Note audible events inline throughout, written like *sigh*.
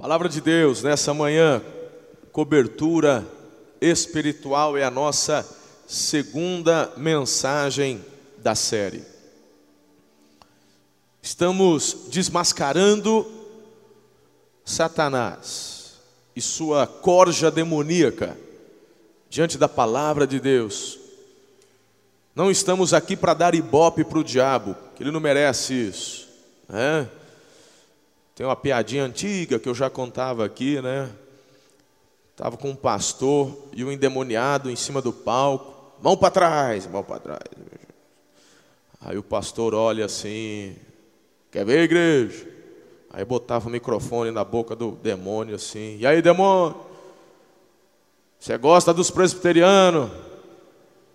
Palavra de Deus nessa manhã, cobertura espiritual é a nossa segunda mensagem da série. Estamos desmascarando Satanás e sua corja demoníaca diante da palavra de Deus. Não estamos aqui para dar ibope para o diabo, que ele não merece isso. Né? Tem uma piadinha antiga que eu já contava aqui, né? Estava com um pastor e um endemoniado em cima do palco, mão para trás, mão para trás. Aí o pastor olha assim, quer ver, igreja? Aí botava o microfone na boca do demônio assim, e aí, demônio? Você gosta dos presbiterianos?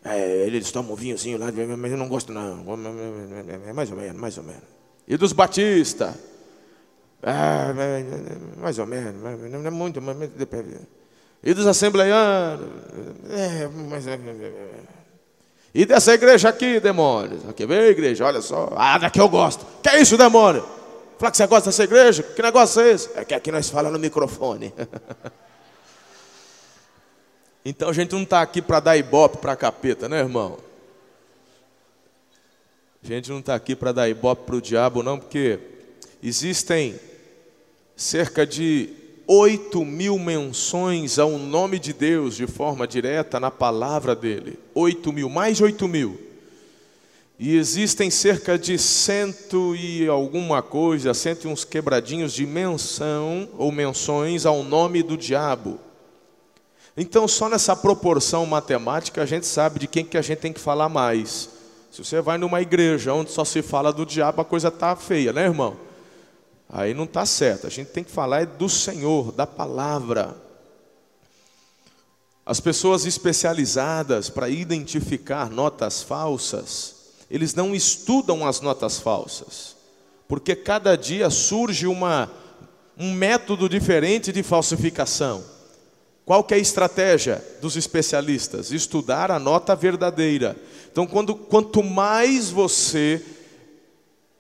É, eles tomam um vinhozinho lá, mas eu não gosto não. Mais ou menos, mais ou menos. E dos batistas? Ah, mais ou menos, não é muito, mas depende. E dos assembleianos? É, mas. E dessa igreja aqui, demônio? Aqui vem a igreja, olha só. Ah, daqui eu gosto. Que é isso, demônio? Fala que você gosta dessa igreja? Que negócio é esse? É que aqui nós falamos no microfone. *laughs* então a gente não está aqui para dar ibope para capeta, né, irmão? A gente não está aqui para dar ibope para o diabo, não, porque existem cerca de 8 mil menções ao nome de Deus de forma direta na palavra dele. 8 mil, mais de 8 mil. E existem cerca de cento e alguma coisa, cento e uns quebradinhos de menção ou menções ao nome do diabo. Então, só nessa proporção matemática a gente sabe de quem que a gente tem que falar mais. Se você vai numa igreja onde só se fala do diabo, a coisa está feia, né, irmão? Aí não está certo. A gente tem que falar é do Senhor, da palavra. As pessoas especializadas para identificar notas falsas, eles não estudam as notas falsas, porque cada dia surge uma, um método diferente de falsificação. Qual é a estratégia dos especialistas? Estudar a nota verdadeira. Então, quando, quanto mais você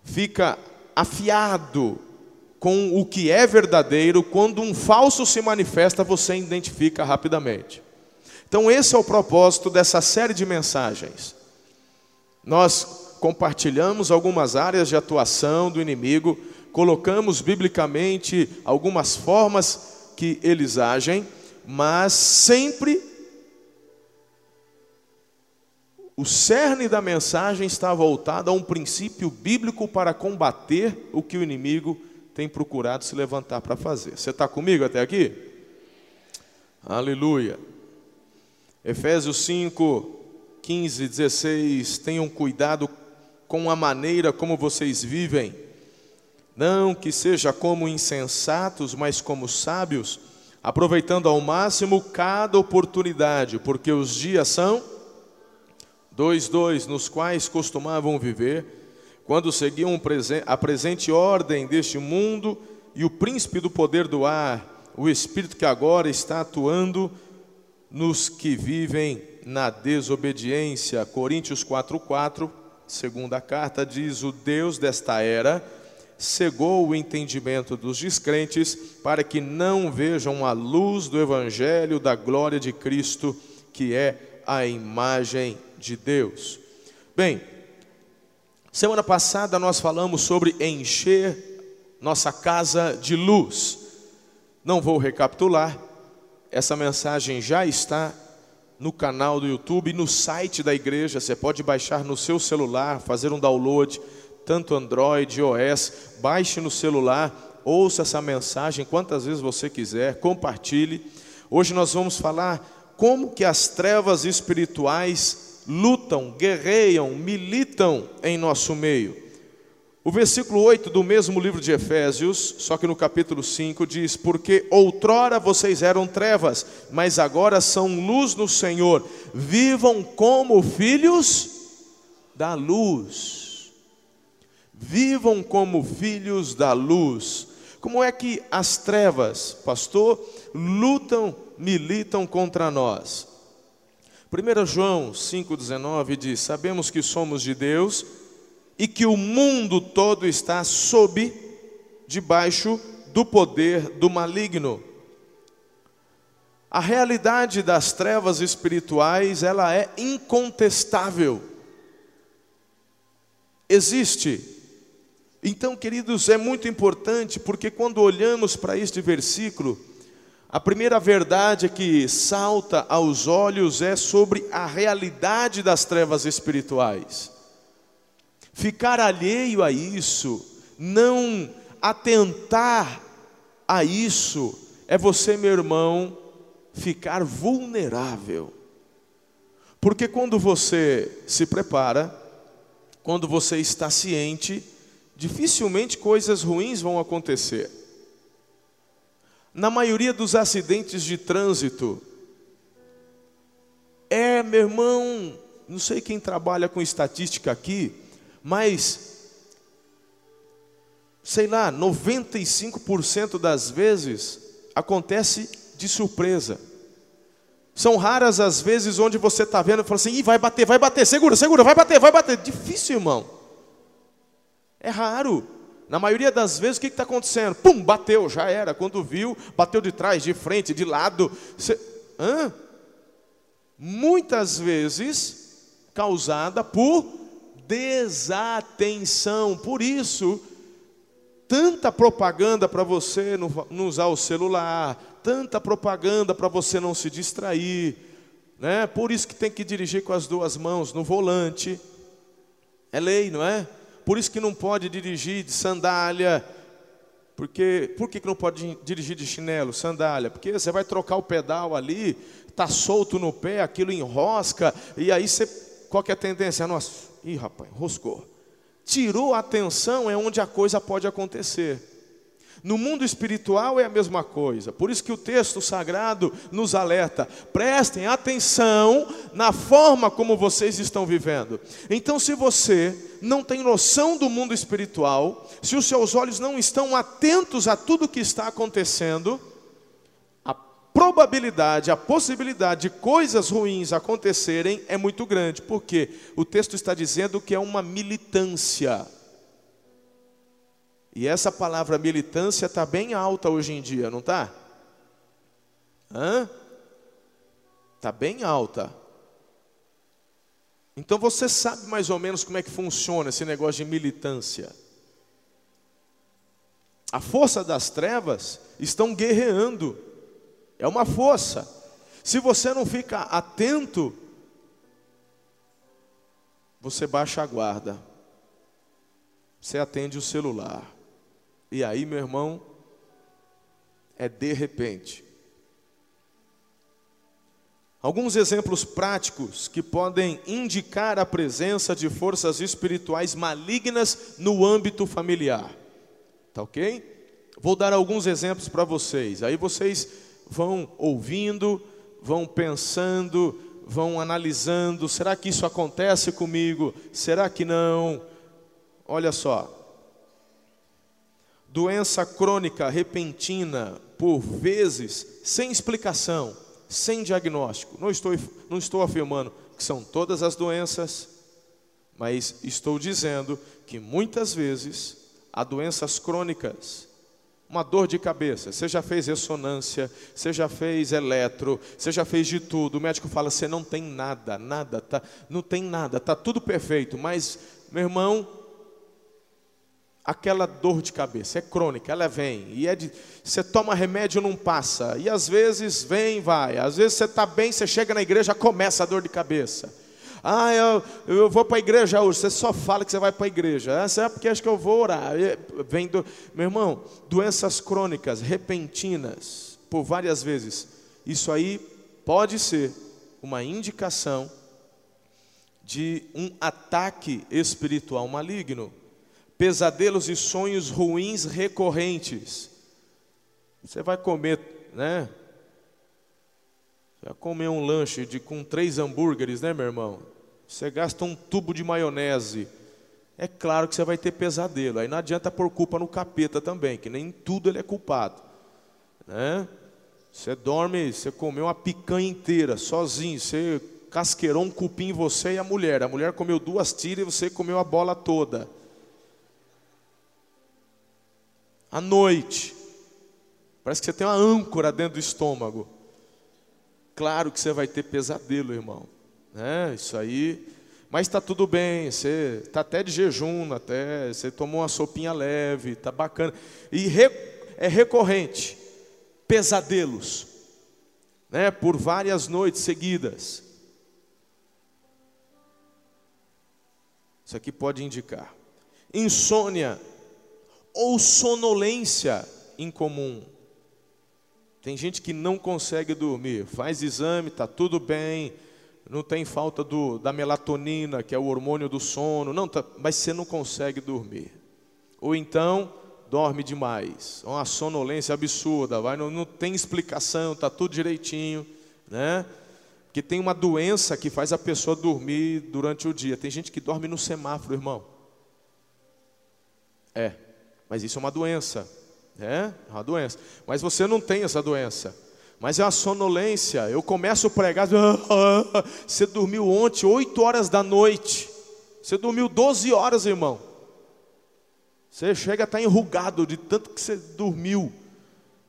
fica afiado com o que é verdadeiro, quando um falso se manifesta, você identifica rapidamente. Então, esse é o propósito dessa série de mensagens. Nós compartilhamos algumas áreas de atuação do inimigo, colocamos biblicamente algumas formas que eles agem, mas sempre o cerne da mensagem está voltado a um princípio bíblico para combater o que o inimigo tem procurado se levantar para fazer. Você está comigo até aqui? Aleluia. Efésios 5, 15, 16. Tenham cuidado com a maneira como vocês vivem. Não que seja como insensatos, mas como sábios, aproveitando ao máximo cada oportunidade, porque os dias são dois, dois, nos quais costumavam viver quando seguiam a presente ordem deste mundo e o príncipe do poder do ar, o espírito que agora está atuando nos que vivem na desobediência. Coríntios 4:4, segunda carta diz: "O Deus desta era cegou o entendimento dos descrentes para que não vejam a luz do evangelho da glória de Cristo, que é a imagem de Deus." Bem, Semana passada nós falamos sobre encher nossa casa de luz. Não vou recapitular, essa mensagem já está no canal do YouTube, no site da igreja. Você pode baixar no seu celular, fazer um download, tanto Android, iOS. Baixe no celular, ouça essa mensagem quantas vezes você quiser, compartilhe. Hoje nós vamos falar como que as trevas espirituais lutam, guerreiam, militam em nosso meio. O versículo 8 do mesmo livro de Efésios, só que no capítulo 5, diz: Porque outrora vocês eram trevas, mas agora são luz no Senhor, vivam como filhos da luz. Vivam como filhos da luz. Como é que as trevas, pastor, lutam, militam contra nós? 1 João 5,19 diz: Sabemos que somos de Deus e que o mundo todo está sob, debaixo do poder do maligno. A realidade das trevas espirituais, ela é incontestável. Existe. Então, queridos, é muito importante porque quando olhamos para este versículo, a primeira verdade que salta aos olhos é sobre a realidade das trevas espirituais. Ficar alheio a isso, não atentar a isso, é você, meu irmão, ficar vulnerável. Porque quando você se prepara, quando você está ciente, dificilmente coisas ruins vão acontecer. Na maioria dos acidentes de trânsito, é, meu irmão, não sei quem trabalha com estatística aqui, mas, sei lá, 95% das vezes acontece de surpresa. São raras as vezes onde você está vendo e fala assim: Ih, vai bater, vai bater, segura, segura, vai bater, vai bater. Difícil, irmão. É raro. Na maioria das vezes, o que está acontecendo? Pum, bateu, já era. Quando viu, bateu de trás, de frente, de lado. Cê... Hã? Muitas vezes causada por desatenção. Por isso, tanta propaganda para você não, usar o celular, tanta propaganda para você não se distrair. Né? Por isso que tem que dirigir com as duas mãos no volante. É lei, não é? Por isso que não pode dirigir de sandália. Porque, por que, que não pode dirigir de chinelo, sandália? Porque você vai trocar o pedal ali, está solto no pé, aquilo enrosca, e aí você, qual que é a tendência? Nossa, ih rapaz, roscou. Tirou a atenção é onde a coisa pode acontecer. No mundo espiritual é a mesma coisa. Por isso que o texto sagrado nos alerta: prestem atenção na forma como vocês estão vivendo. Então, se você não tem noção do mundo espiritual, se os seus olhos não estão atentos a tudo que está acontecendo, a probabilidade, a possibilidade de coisas ruins acontecerem é muito grande, porque o texto está dizendo que é uma militância. E essa palavra militância está bem alta hoje em dia, não está? Está bem alta. Então você sabe mais ou menos como é que funciona esse negócio de militância. A força das trevas estão guerreando. É uma força. Se você não fica atento, você baixa a guarda. Você atende o celular. E aí, meu irmão, é de repente. Alguns exemplos práticos que podem indicar a presença de forças espirituais malignas no âmbito familiar. Tá ok? Vou dar alguns exemplos para vocês. Aí vocês vão ouvindo, vão pensando, vão analisando: será que isso acontece comigo? Será que não? Olha só, doença crônica repentina, por vezes, sem explicação, sem diagnóstico. Não estou, não estou afirmando que são todas as doenças, mas estou dizendo que muitas vezes há doenças crônicas. Uma dor de cabeça, você já fez ressonância, você já fez eletro, você já fez de tudo. O médico fala: você não tem nada, nada, tá, não tem nada, está tudo perfeito. Mas, meu irmão, aquela dor de cabeça, é crônica, ela vem, e é de, você toma remédio não passa, e às vezes vem vai, às vezes você está bem, você chega na igreja, começa a dor de cabeça. Ah, eu, eu vou para a igreja hoje, você só fala que você vai para a igreja. Ah, é porque acho que eu vou orar. Vem do, meu irmão, doenças crônicas, repentinas, por várias vezes. Isso aí pode ser uma indicação de um ataque espiritual maligno pesadelos e sonhos ruins recorrentes. Você vai comer, né? Você vai comer um lanche de, com três hambúrgueres, né, meu irmão? Você gasta um tubo de maionese. É claro que você vai ter pesadelo. Aí não adianta pôr culpa no capeta também, que nem tudo ele é culpado. Né? Você dorme, você comeu uma picanha inteira, sozinho, você casqueirou um cupim em você e a mulher. A mulher comeu duas tiras e você comeu a bola toda. À noite. Parece que você tem uma âncora dentro do estômago. Claro que você vai ter pesadelo, irmão. Né? Isso aí. Mas está tudo bem, você está até de jejum, até você tomou uma sopinha leve, está bacana. E re, é recorrente, pesadelos, né? por várias noites seguidas. Isso aqui pode indicar insônia ou sonolência incomum. Tem gente que não consegue dormir, faz exame, está tudo bem, não tem falta do, da melatonina, que é o hormônio do sono, não, tá, mas você não consegue dormir. Ou então dorme demais, é uma sonolência absurda, vai, não, não tem explicação, está tudo direitinho, né? Porque tem uma doença que faz a pessoa dormir durante o dia. Tem gente que dorme no semáforo, irmão. É, mas isso é uma doença. É, é uma doença. Mas você não tem essa doença. Mas é uma sonolência. Eu começo a pregar. *laughs* Você dormiu ontem, 8 horas da noite. Você dormiu 12 horas, irmão. Você chega a estar enrugado de tanto que você dormiu.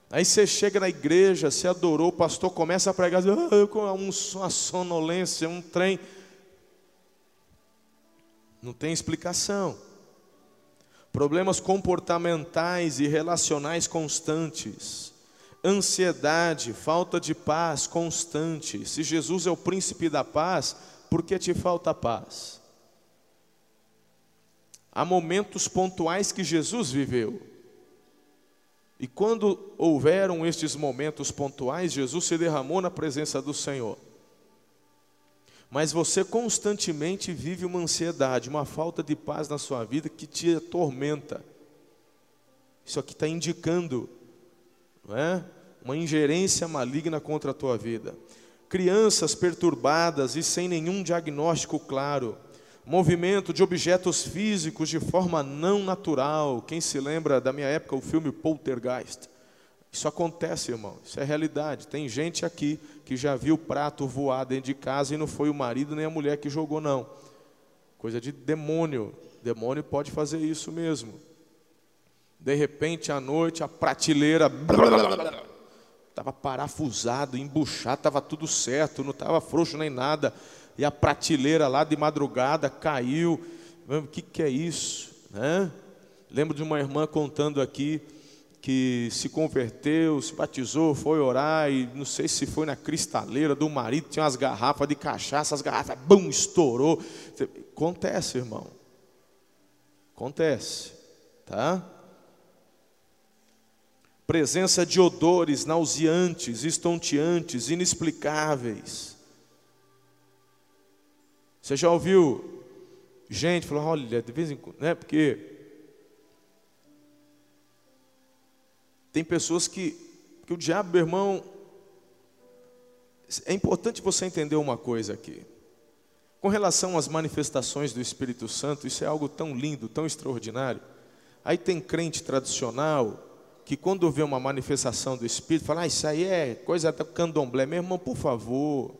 Aí você chega na igreja, você adorou, o pastor começa a pregar, *laughs* uma sonolência, um trem. Não tem explicação problemas comportamentais e relacionais constantes, ansiedade, falta de paz constante. Se Jesus é o príncipe da paz, por que te falta paz? Há momentos pontuais que Jesus viveu. E quando houveram estes momentos pontuais, Jesus se derramou na presença do Senhor mas você constantemente vive uma ansiedade, uma falta de paz na sua vida que te atormenta. Isso aqui está indicando não é? uma ingerência maligna contra a tua vida. Crianças perturbadas e sem nenhum diagnóstico claro. Movimento de objetos físicos de forma não natural. Quem se lembra da minha época, o filme Poltergeist? Isso acontece, irmão, isso é realidade. Tem gente aqui que já viu prato voar dentro de casa e não foi o marido nem a mulher que jogou, não. Coisa de demônio. Demônio pode fazer isso mesmo. De repente, à noite, a prateleira estava parafusado, embuchado, estava tudo certo, não estava frouxo nem nada. E a prateleira lá de madrugada caiu. O que, que é isso? Né? Lembro de uma irmã contando aqui que se converteu, se batizou, foi orar e não sei se foi na cristaleira do marido, tinha umas garrafas de cachaça, as garrafas, bum, estourou. Acontece, irmão. Acontece, tá? Presença de odores nauseantes, estonteantes, inexplicáveis. Você já ouviu gente falando, olha, de vez em quando, né? Porque Tem pessoas que, que o diabo, meu irmão, é importante você entender uma coisa aqui. Com relação às manifestações do Espírito Santo, isso é algo tão lindo, tão extraordinário. Aí tem crente tradicional que quando vê uma manifestação do Espírito, fala, ah, isso aí é coisa do candomblé. Meu irmão, por favor.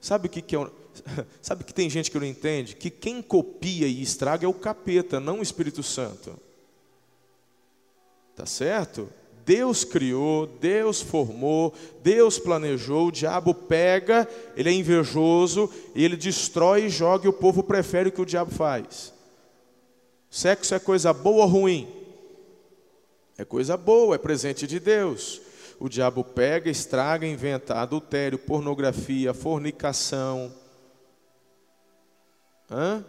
Sabe o que, que é? *laughs* Sabe que tem gente que não entende? Que quem copia e estraga é o capeta, não o Espírito Santo. Tá certo? Deus criou, Deus formou, Deus planejou, o diabo pega, ele é invejoso, e ele destrói e joga, e o povo prefere o que o diabo faz. Sexo é coisa boa ou ruim? É coisa boa, é presente de Deus. O diabo pega, estraga, inventa adultério, pornografia, fornicação. Hã?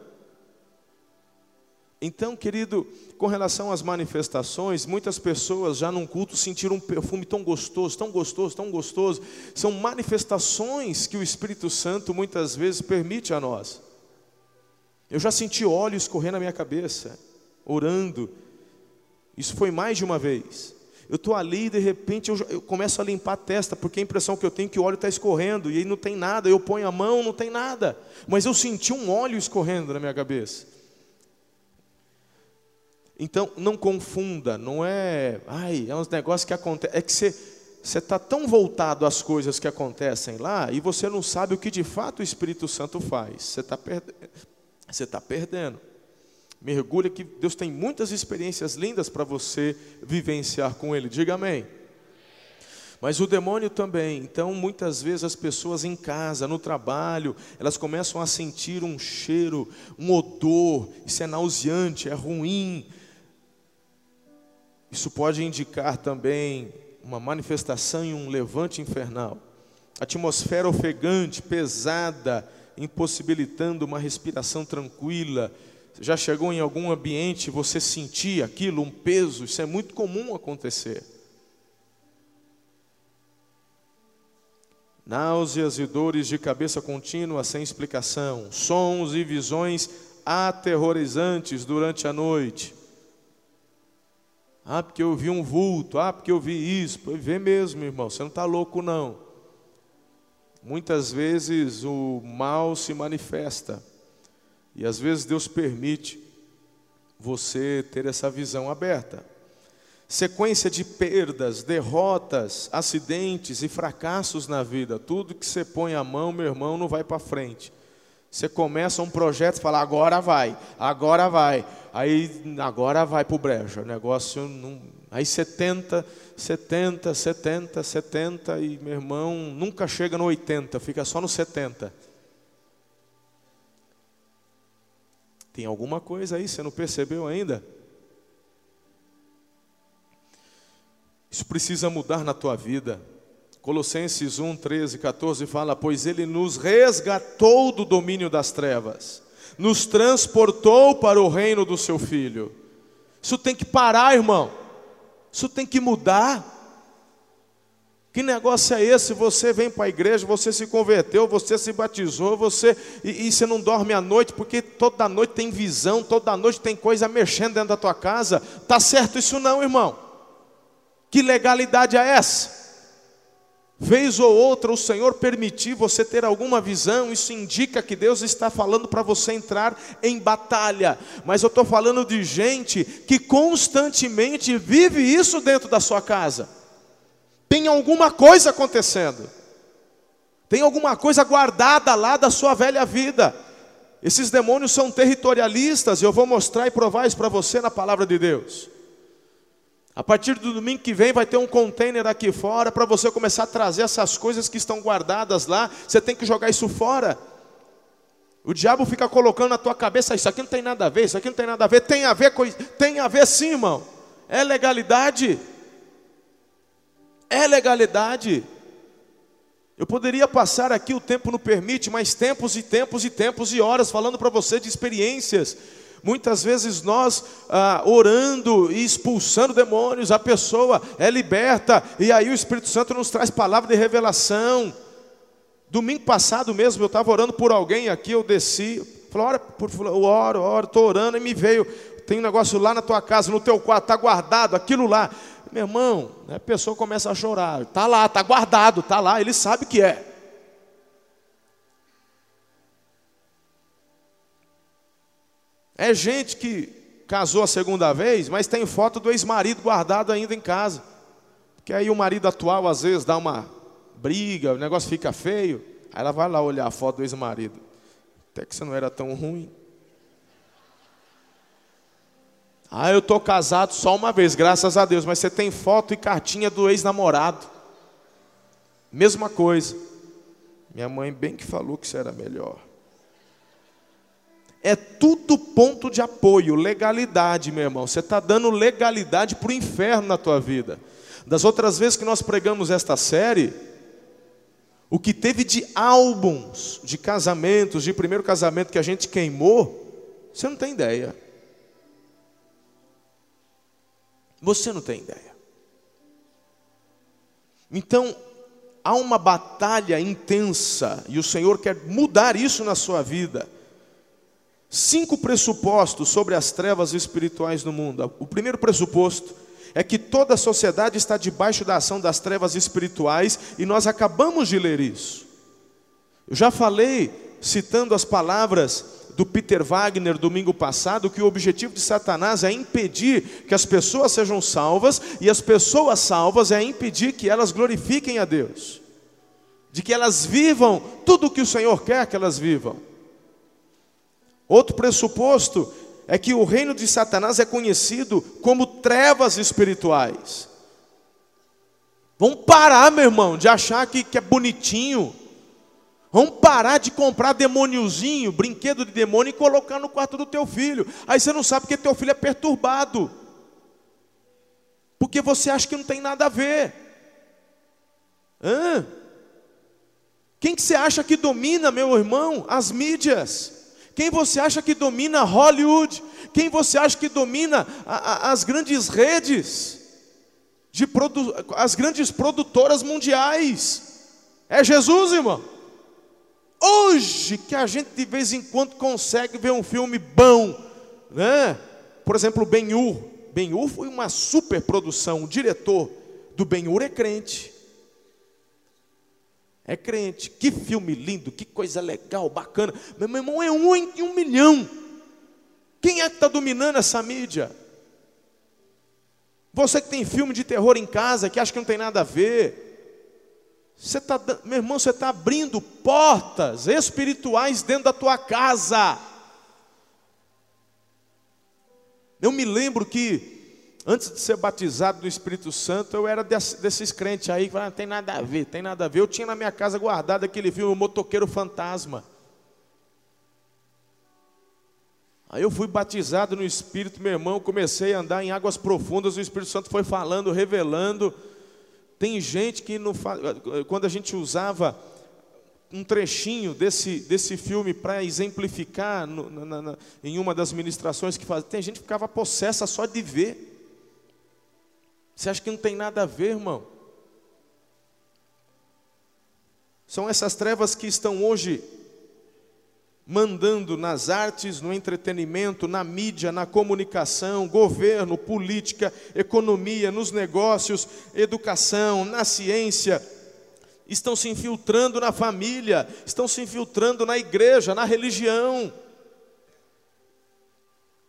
Então, querido, com relação às manifestações, muitas pessoas já num culto sentiram um perfume tão gostoso, tão gostoso, tão gostoso. São manifestações que o Espírito Santo muitas vezes permite a nós. Eu já senti óleo escorrer na minha cabeça, orando. Isso foi mais de uma vez. Eu estou ali e de repente eu, eu, começo a limpar a testa, porque a impressão que eu tenho é que o óleo está escorrendo e aí não tem nada. Eu ponho a mão, não tem nada. Mas eu senti um óleo escorrendo na minha cabeça. Então, não confunda, não é, ai, é uns negócios que acontecem, é que você você está tão voltado às coisas que acontecem lá e você não sabe o que de fato o Espírito Santo faz. Você está. Você está perdendo. Mergulha que Deus tem muitas experiências lindas para você vivenciar com Ele. Diga amém. Mas o demônio também. Então, muitas vezes as pessoas em casa, no trabalho, elas começam a sentir um cheiro, um odor. Isso é nauseante, é ruim. Isso pode indicar também uma manifestação e um levante infernal. Atmosfera ofegante, pesada, impossibilitando uma respiração tranquila. Já chegou em algum ambiente, você sentir aquilo, um peso, isso é muito comum acontecer. náuseas e dores de cabeça contínua sem explicação, sons e visões aterrorizantes durante a noite. Ah, porque eu vi um vulto, ah, porque eu vi isso. Pô, vê mesmo, irmão, você não está louco, não. Muitas vezes o mal se manifesta, e às vezes Deus permite você ter essa visão aberta sequência de perdas, derrotas, acidentes e fracassos na vida. Tudo que você põe a mão, meu irmão, não vai para frente. Você começa um projeto e fala, agora vai, agora vai. Aí, agora vai para o brejo. O negócio não. Aí 70, 70, 70, 70 e meu irmão nunca chega no 80, fica só no 70. Tem alguma coisa aí, você não percebeu ainda? Isso precisa mudar na tua vida. Colossenses 1, 13, 14 fala: Pois Ele nos resgatou do domínio das trevas, nos transportou para o reino do Seu Filho. Isso tem que parar, irmão. Isso tem que mudar. Que negócio é esse? Você vem para a igreja, você se converteu, você se batizou, você e, e, você não dorme à noite porque toda noite tem visão, toda noite tem coisa mexendo dentro da tua casa. Tá certo isso não, irmão? Que legalidade é essa? Vez ou outra o Senhor permitir você ter alguma visão, isso indica que Deus está falando para você entrar em batalha. Mas eu estou falando de gente que constantemente vive isso dentro da sua casa. Tem alguma coisa acontecendo, tem alguma coisa guardada lá da sua velha vida. Esses demônios são territorialistas, e eu vou mostrar e provar isso para você na palavra de Deus. A partir do domingo que vem vai ter um container aqui fora para você começar a trazer essas coisas que estão guardadas lá. Você tem que jogar isso fora. O diabo fica colocando na tua cabeça, isso aqui não tem nada a ver, isso aqui não tem nada a ver, tem a ver com tem a ver sim, irmão. É legalidade. É legalidade. Eu poderia passar aqui, o tempo não permite, mas tempos e tempos e tempos e horas falando para você de experiências Muitas vezes nós ah, orando e expulsando demônios, a pessoa é liberta, e aí o Espírito Santo nos traz palavra de revelação. Domingo passado mesmo, eu estava orando por alguém aqui, eu desci, falei, ora, por, eu oro, oro, estou orando, e me veio, tem um negócio lá na tua casa, no teu quarto, está guardado, aquilo lá. Meu irmão, a pessoa começa a chorar, está lá, está guardado, está lá, ele sabe que é. É gente que casou a segunda vez, mas tem foto do ex-marido guardado ainda em casa. Porque aí o marido atual às vezes dá uma briga, o negócio fica feio. Aí ela vai lá olhar a foto do ex-marido. Até que você não era tão ruim. Ah, eu estou casado só uma vez, graças a Deus, mas você tem foto e cartinha do ex-namorado. Mesma coisa. Minha mãe bem que falou que isso era melhor. É tudo ponto de apoio, legalidade, meu irmão. Você está dando legalidade para o inferno na tua vida. Das outras vezes que nós pregamos esta série, o que teve de álbuns de casamentos, de primeiro casamento que a gente queimou, você não tem ideia. Você não tem ideia. Então, há uma batalha intensa, e o Senhor quer mudar isso na sua vida cinco pressupostos sobre as trevas espirituais no mundo. O primeiro pressuposto é que toda a sociedade está debaixo da ação das trevas espirituais e nós acabamos de ler isso. Eu já falei, citando as palavras do Peter Wagner domingo passado, que o objetivo de Satanás é impedir que as pessoas sejam salvas e as pessoas salvas é impedir que elas glorifiquem a Deus, de que elas vivam tudo o que o Senhor quer que elas vivam. Outro pressuposto é que o reino de Satanás é conhecido como trevas espirituais. Vamos parar, meu irmão, de achar que, que é bonitinho. Vamos parar de comprar demôniozinho, brinquedo de demônio e colocar no quarto do teu filho. Aí você não sabe que teu filho é perturbado. Porque você acha que não tem nada a ver. Hã? Quem que você acha que domina, meu irmão? As mídias. Quem você acha que domina Hollywood? Quem você acha que domina a, a, as grandes redes? De produ, as grandes produtoras mundiais? É Jesus, irmão. Hoje que a gente de vez em quando consegue ver um filme bom, né? Por exemplo, Ben-Hur. Ben-Hur foi uma super produção. O diretor do Ben-Hur é crente. É crente. Que filme lindo, que coisa legal, bacana. Meu irmão, é um em um milhão. Quem é que está dominando essa mídia? Você que tem filme de terror em casa, que acha que não tem nada a ver. Você tá, meu irmão, você está abrindo portas espirituais dentro da tua casa. Eu me lembro que, antes de ser batizado do Espírito Santo, eu era desses crentes aí que falavam, não tem nada a ver, tem nada a ver. Eu tinha na minha casa guardado aquele filme, O Motoqueiro Fantasma. Aí eu fui batizado no Espírito, meu irmão, comecei a andar em águas profundas, o Espírito Santo foi falando, revelando. Tem gente que não faz. Quando a gente usava um trechinho desse, desse filme para exemplificar no, na, na, em uma das ministrações que faz, tem gente que ficava possessa só de ver. Você acha que não tem nada a ver, irmão? São essas trevas que estão hoje mandando nas artes, no entretenimento, na mídia, na comunicação, governo, política, economia, nos negócios, educação, na ciência, estão se infiltrando na família, estão se infiltrando na igreja, na religião.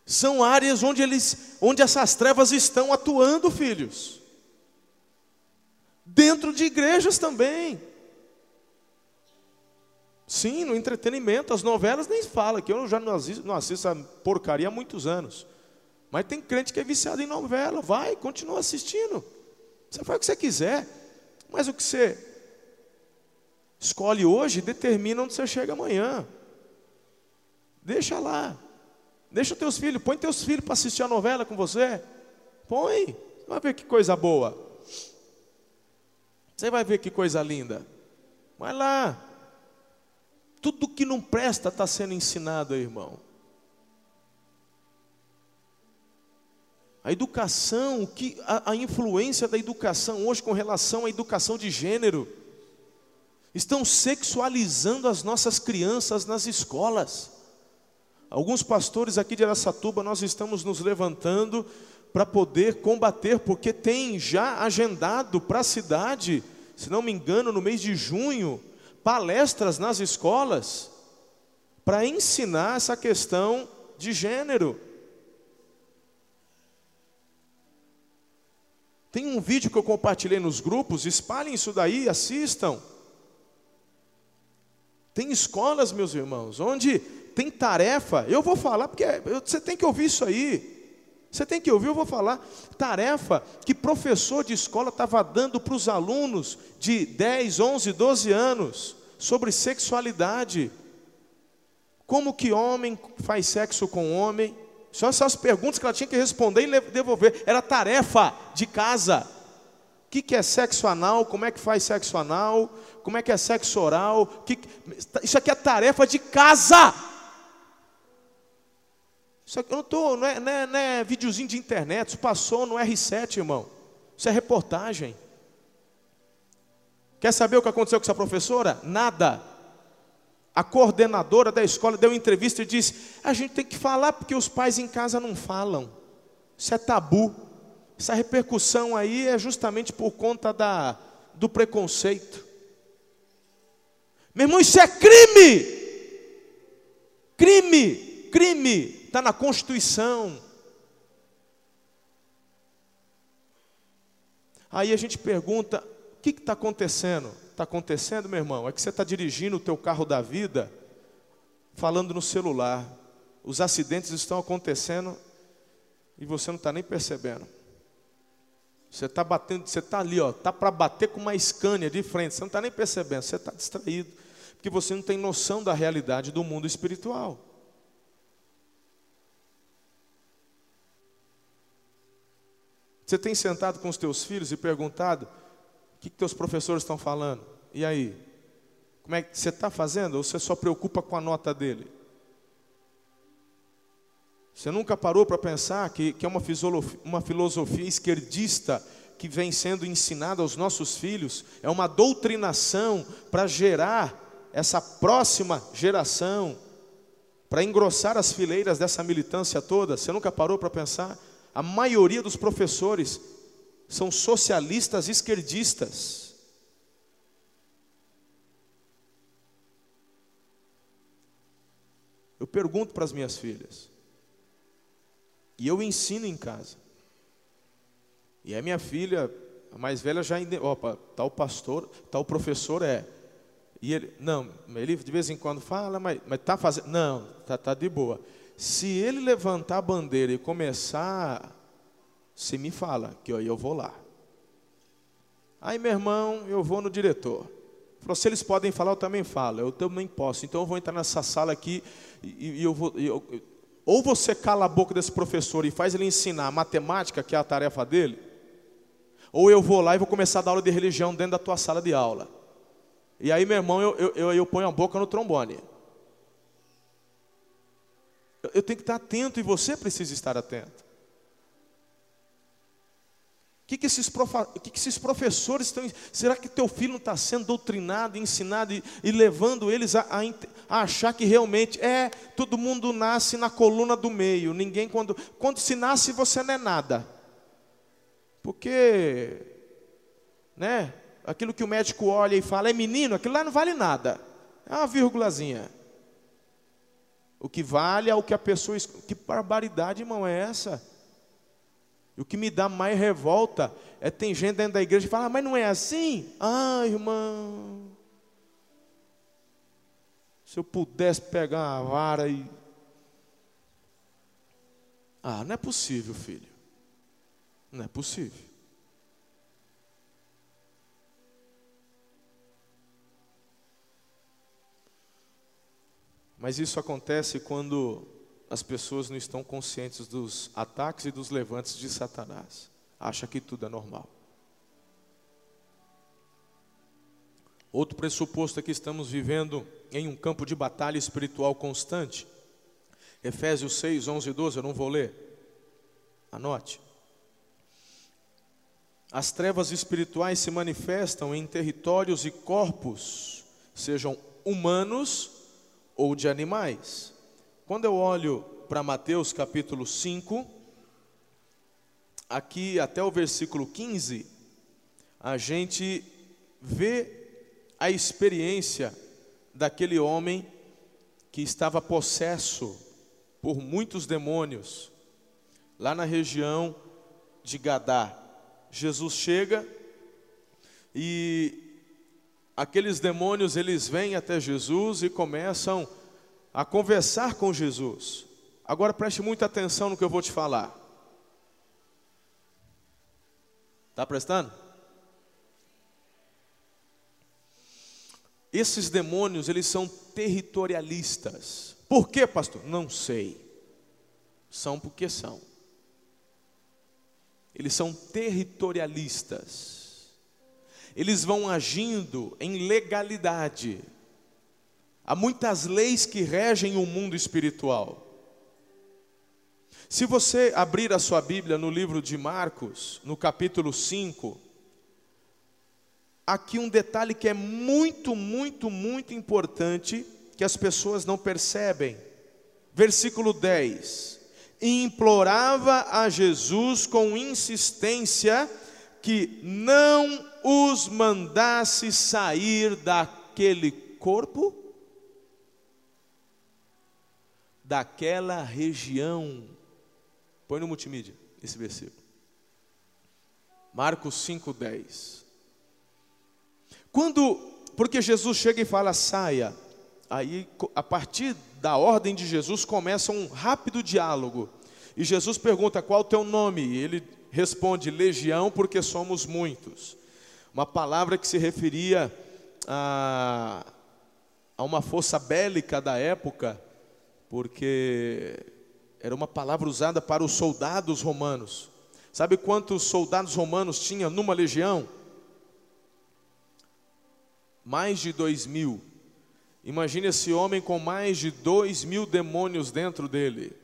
São áreas onde eles, onde essas trevas estão atuando, filhos. Dentro de igrejas também. Sim, no entretenimento, as novelas nem fala, que eu já não assisto, não assisto essa porcaria há muitos anos. Mas tem crente que é viciado em novela, vai, continua assistindo. Você faz o que você quiser, mas o que você escolhe hoje determina onde você chega amanhã. Deixa lá. Deixa teus filhos, põe teus filhos para assistir a novela com você. Põe, vai ver que coisa boa. Você vai ver que coisa linda. Vai lá, tudo que não presta está sendo ensinado, irmão. A educação, que a, a, influência da educação hoje com relação à educação de gênero, estão sexualizando as nossas crianças nas escolas. Alguns pastores aqui de Aracatuba, nós estamos nos levantando para poder combater, porque tem já agendado para a cidade, se não me engano, no mês de junho, palestras nas escolas para ensinar essa questão de gênero. Tem um vídeo que eu compartilhei nos grupos, espalhem isso daí, assistam. Tem escolas, meus irmãos, onde tem tarefa, eu vou falar, porque você tem que ouvir isso aí. Você tem que ouvir, eu vou falar. Tarefa que professor de escola estava dando para os alunos de 10, 11, 12 anos sobre sexualidade. Como que homem faz sexo com homem? Só essas perguntas que ela tinha que responder e devolver. Era tarefa de casa. O que, que é sexo anal? Como é que faz sexo anal? Como é que é sexo oral? Que... Isso aqui é tarefa de casa. Isso aqui, eu não, tô, não, é, não, é, não é videozinho de internet, isso passou no R7, irmão. Isso é reportagem. Quer saber o que aconteceu com essa professora? Nada. A coordenadora da escola deu uma entrevista e disse: a gente tem que falar porque os pais em casa não falam. Isso é tabu. Essa repercussão aí é justamente por conta da, do preconceito. Meu irmão, isso é crime. Crime, crime, está na Constituição. Aí a gente pergunta: que está acontecendo? Está acontecendo, meu irmão, é que você está dirigindo o teu carro da vida, falando no celular. Os acidentes estão acontecendo e você não está nem percebendo. Você está batendo, você está ali, ó, tá para bater com uma Scania de frente, você não está nem percebendo, você está distraído, porque você não tem noção da realidade do mundo espiritual. Você tem sentado com os teus filhos e perguntado o que, que teus professores estão falando? E aí? Como é que você está fazendo ou você só preocupa com a nota dele? Você nunca parou para pensar que, que é uma filosofia, uma filosofia esquerdista que vem sendo ensinada aos nossos filhos? É uma doutrinação para gerar essa próxima geração, para engrossar as fileiras dessa militância toda. Você nunca parou para pensar? A maioria dos professores são socialistas esquerdistas. Eu pergunto para as minhas filhas, e eu ensino em casa. E a minha filha, a mais velha, já. Opa, tal pastor, tal professor é. E ele, não, ele de vez em quando fala, mas está fazendo. Não, está tá de boa. Se ele levantar a bandeira e começar, você me fala, que eu, eu vou lá. Aí, meu irmão, eu vou no diretor. Falou, se eles podem falar, eu também falo. Eu também posso. Então eu vou entrar nessa sala aqui e, e eu vou. Eu, ou você cala a boca desse professor e faz ele ensinar matemática, que é a tarefa dele, ou eu vou lá e vou começar a dar aula de religião dentro da tua sala de aula. E aí, meu irmão, eu, eu, eu, eu ponho a boca no trombone. Eu, tenho que estar atento e você precisa estar atento que, que, esses, que, que esses professores estão. Será que teu filho não está sendo doutrinado, ensinado e, e levando eles a, a, a, achar que realmente é todo mundo nasce na coluna do meio. Ninguém quando quando se nasce você não é nada, porque, né? Aquilo que o médico olha e fala é menino, aquilo lá não vale nada. É uma vírgulazinha. O que vale é o que a pessoa. Que barbaridade, irmão, é essa? E o que me dá mais revolta é tem gente dentro da igreja que fala, ah, mas não é assim? Ah, irmão. Se eu pudesse pegar uma vara e. Ah, não é possível, filho. Não é possível. Mas isso acontece quando as pessoas não estão conscientes dos ataques e dos levantes de Satanás. Acha que tudo é normal. Outro pressuposto é que estamos vivendo em um campo de batalha espiritual constante. Efésios 6, 11 e 12, eu não vou ler. Anote. As trevas espirituais se manifestam em territórios e corpos, sejam humanos ou de animais. Quando eu olho para Mateus capítulo 5, aqui até o versículo 15, a gente vê a experiência daquele homem que estava possesso por muitos demônios, lá na região de Gadá. Jesus chega e aqueles demônios eles vêm até Jesus e começam a conversar com Jesus. Agora preste muita atenção no que eu vou te falar. Está prestando? Esses demônios, eles são territorialistas. Por quê, pastor? Não sei. São porque são. Eles são territorialistas. Eles vão agindo em legalidade. Há muitas leis que regem o mundo espiritual. Se você abrir a sua Bíblia no livro de Marcos, no capítulo 5, aqui um detalhe que é muito, muito, muito importante, que as pessoas não percebem. Versículo 10: E implorava a Jesus com insistência que não os mandasse sair daquele corpo daquela região. Põe no multimídia esse versículo. Marcos 5:10. Quando, porque Jesus chega e fala saia, aí a partir da ordem de Jesus começa um rápido diálogo. E Jesus pergunta qual o teu nome? E ele responde legião porque somos muitos. Uma palavra que se referia a, a uma força bélica da época, porque era uma palavra usada para os soldados romanos. Sabe quantos soldados romanos tinha numa legião? Mais de dois mil. Imagine esse homem com mais de dois mil demônios dentro dele.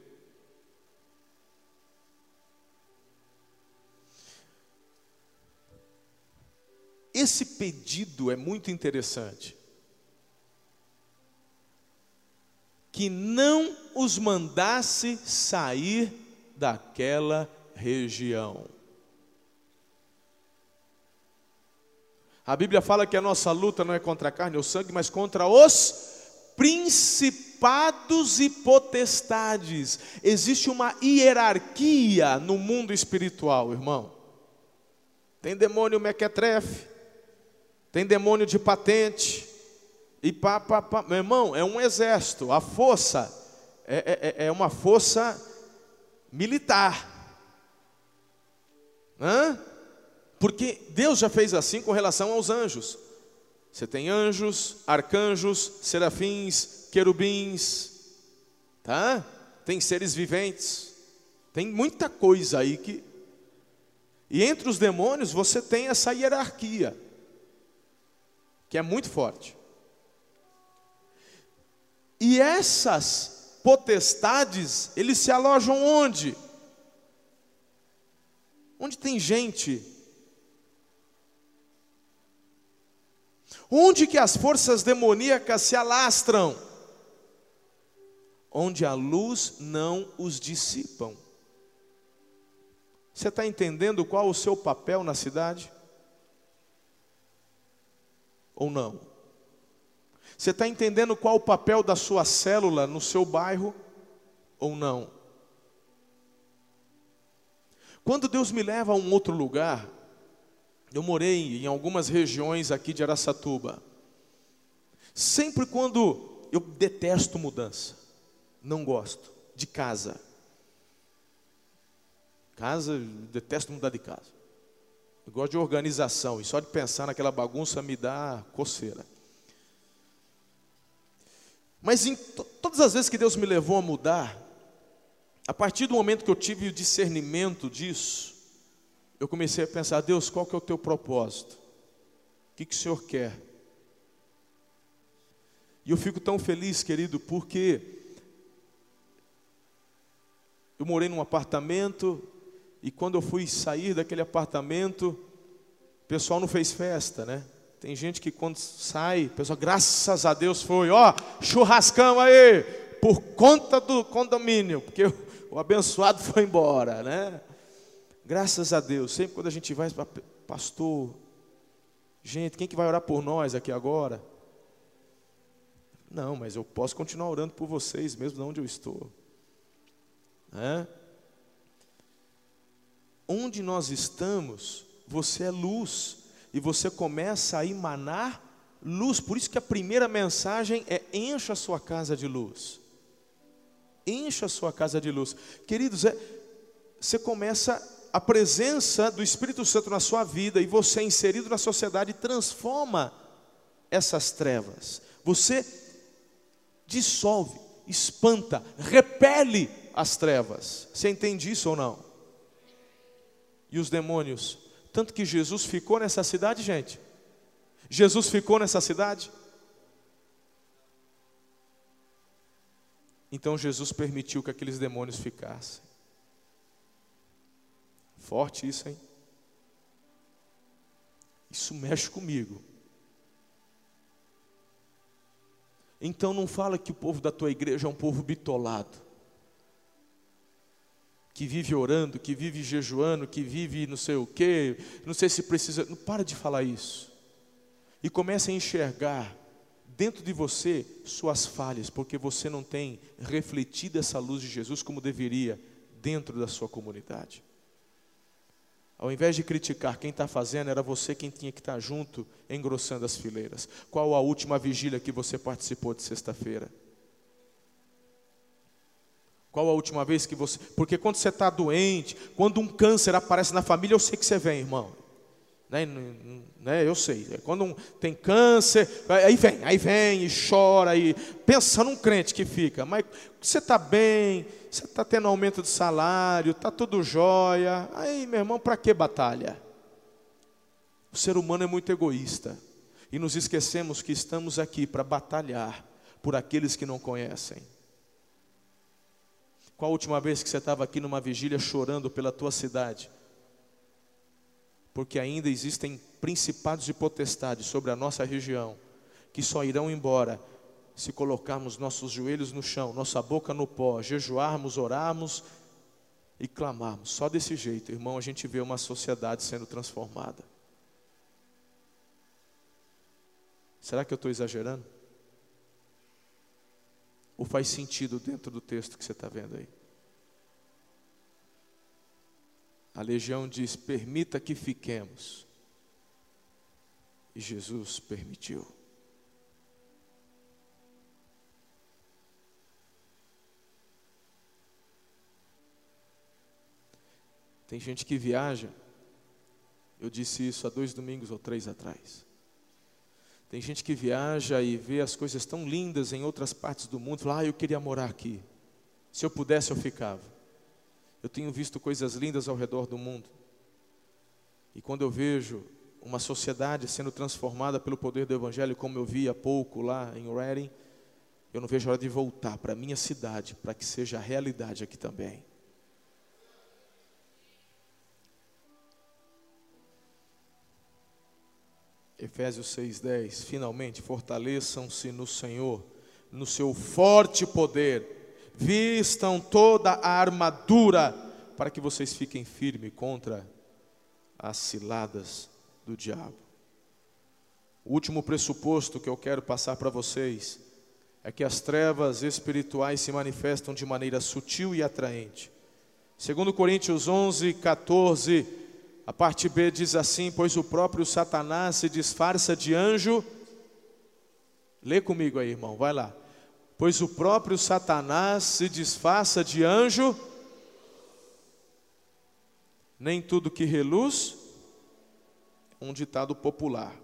Esse pedido é muito interessante. Que não os mandasse sair daquela região. A Bíblia fala que a nossa luta não é contra a carne ou sangue, mas contra os principados e potestades. Existe uma hierarquia no mundo espiritual, irmão. Tem demônio mequetrefe, tem demônio de patente, e pá, pá, pá. Meu irmão, é um exército, a força é, é, é uma força militar. Hã? Porque Deus já fez assim com relação aos anjos. Você tem anjos, arcanjos, serafins, querubins, tá? Tem seres viventes. Tem muita coisa aí que E entre os demônios você tem essa hierarquia que é muito forte. E essas potestades, eles se alojam onde? Onde tem gente Onde que as forças demoníacas se alastram? Onde a luz não os dissipam. Você está entendendo qual o seu papel na cidade? Ou não? Você está entendendo qual o papel da sua célula no seu bairro? Ou não? Quando Deus me leva a um outro lugar, eu morei em algumas regiões aqui de Araçatuba. Sempre quando eu detesto mudança, não gosto de casa. Casa, detesto mudar de casa. Eu gosto de organização e só de pensar naquela bagunça me dá coceira. Mas em todas as vezes que Deus me levou a mudar, a partir do momento que eu tive o discernimento disso, eu comecei a pensar, Deus, qual que é o teu propósito? O que, que o Senhor quer? E eu fico tão feliz, querido, porque eu morei num apartamento e quando eu fui sair daquele apartamento, o pessoal não fez festa, né? Tem gente que quando sai, o pessoal, graças a Deus foi, ó, churrascão aí, por conta do condomínio, porque o abençoado foi embora, né? Graças a Deus, sempre quando a gente vai pastor, gente, quem que vai orar por nós aqui agora? Não, mas eu posso continuar orando por vocês, mesmo de onde eu estou. É? Onde nós estamos, você é luz, e você começa a emanar luz. Por isso que a primeira mensagem é: encha a sua casa de luz. Encha a sua casa de luz. Queridos, é, você começa a presença do Espírito Santo na sua vida e você é inserido na sociedade transforma essas trevas. Você dissolve, espanta, repele as trevas. Você entende isso ou não? E os demônios, tanto que Jesus ficou nessa cidade, gente. Jesus ficou nessa cidade. Então Jesus permitiu que aqueles demônios ficassem. Forte isso, hein? Isso mexe comigo. Então não fala que o povo da tua igreja é um povo bitolado. Que vive orando, que vive jejuando, que vive não sei o quê, não sei se precisa. Não para de falar isso. E comece a enxergar dentro de você suas falhas, porque você não tem refletido essa luz de Jesus como deveria dentro da sua comunidade. Ao invés de criticar quem está fazendo, era você quem tinha que estar tá junto, engrossando as fileiras. Qual a última vigília que você participou de sexta-feira? Qual a última vez que você. Porque quando você está doente, quando um câncer aparece na família, eu sei que você vem, irmão. Né? né? Eu sei. É quando um tem câncer, aí vem, aí vem e chora. E... Pensa num crente que fica. Mas você está bem, você está tendo aumento de salário, está tudo jóia. Aí, meu irmão, para que batalha? O ser humano é muito egoísta. E nos esquecemos que estamos aqui para batalhar por aqueles que não conhecem. Qual a última vez que você estava aqui numa vigília chorando pela tua cidade? Porque ainda existem principados e potestades sobre a nossa região que só irão embora se colocarmos nossos joelhos no chão, nossa boca no pó, jejuarmos, orarmos e clamarmos. Só desse jeito, irmão, a gente vê uma sociedade sendo transformada. Será que eu estou exagerando? Ou faz sentido dentro do texto que você está vendo aí? A legião diz: permita que fiquemos. E Jesus permitiu. Tem gente que viaja, eu disse isso há dois domingos ou três atrás. Tem gente que viaja e vê as coisas tão lindas em outras partes do mundo, fala, ah, eu queria morar aqui. Se eu pudesse, eu ficava. Eu tenho visto coisas lindas ao redor do mundo. E quando eu vejo uma sociedade sendo transformada pelo poder do Evangelho, como eu vi há pouco lá em Reading, eu não vejo a hora de voltar para a minha cidade, para que seja realidade aqui também. Efésios 6,10: Finalmente, fortaleçam-se no Senhor, no seu forte poder, vistam toda a armadura, para que vocês fiquem firmes contra as ciladas do diabo. O último pressuposto que eu quero passar para vocês é que as trevas espirituais se manifestam de maneira sutil e atraente. Segundo Coríntios 11, 14, a parte B diz assim: Pois o próprio Satanás se disfarça de anjo. Lê comigo aí, irmão, vai lá. Pois o próprio Satanás se disfarça de anjo. Nem tudo que reluz, um ditado popular.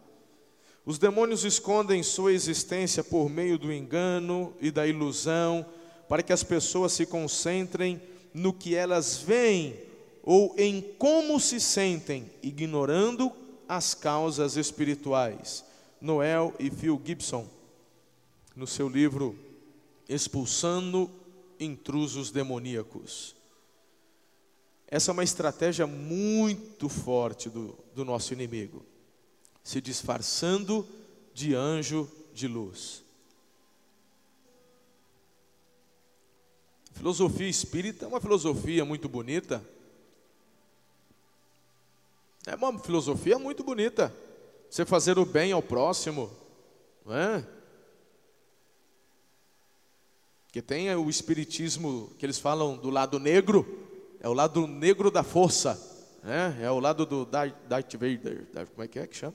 Os demônios escondem sua existência por meio do engano e da ilusão, para que as pessoas se concentrem no que elas veem ou em como se sentem, ignorando as causas espirituais. Noel e Phil Gibson, no seu livro Expulsando Intrusos Demoníacos. Essa é uma estratégia muito forte do, do nosso inimigo, se disfarçando de anjo de luz. Filosofia espírita é uma filosofia muito bonita, é uma filosofia muito bonita. Você fazer o bem ao próximo, não é? Que tem o espiritismo que eles falam do lado negro, é o lado negro da força, né? é o lado do Darth Vader, como é que é que chama?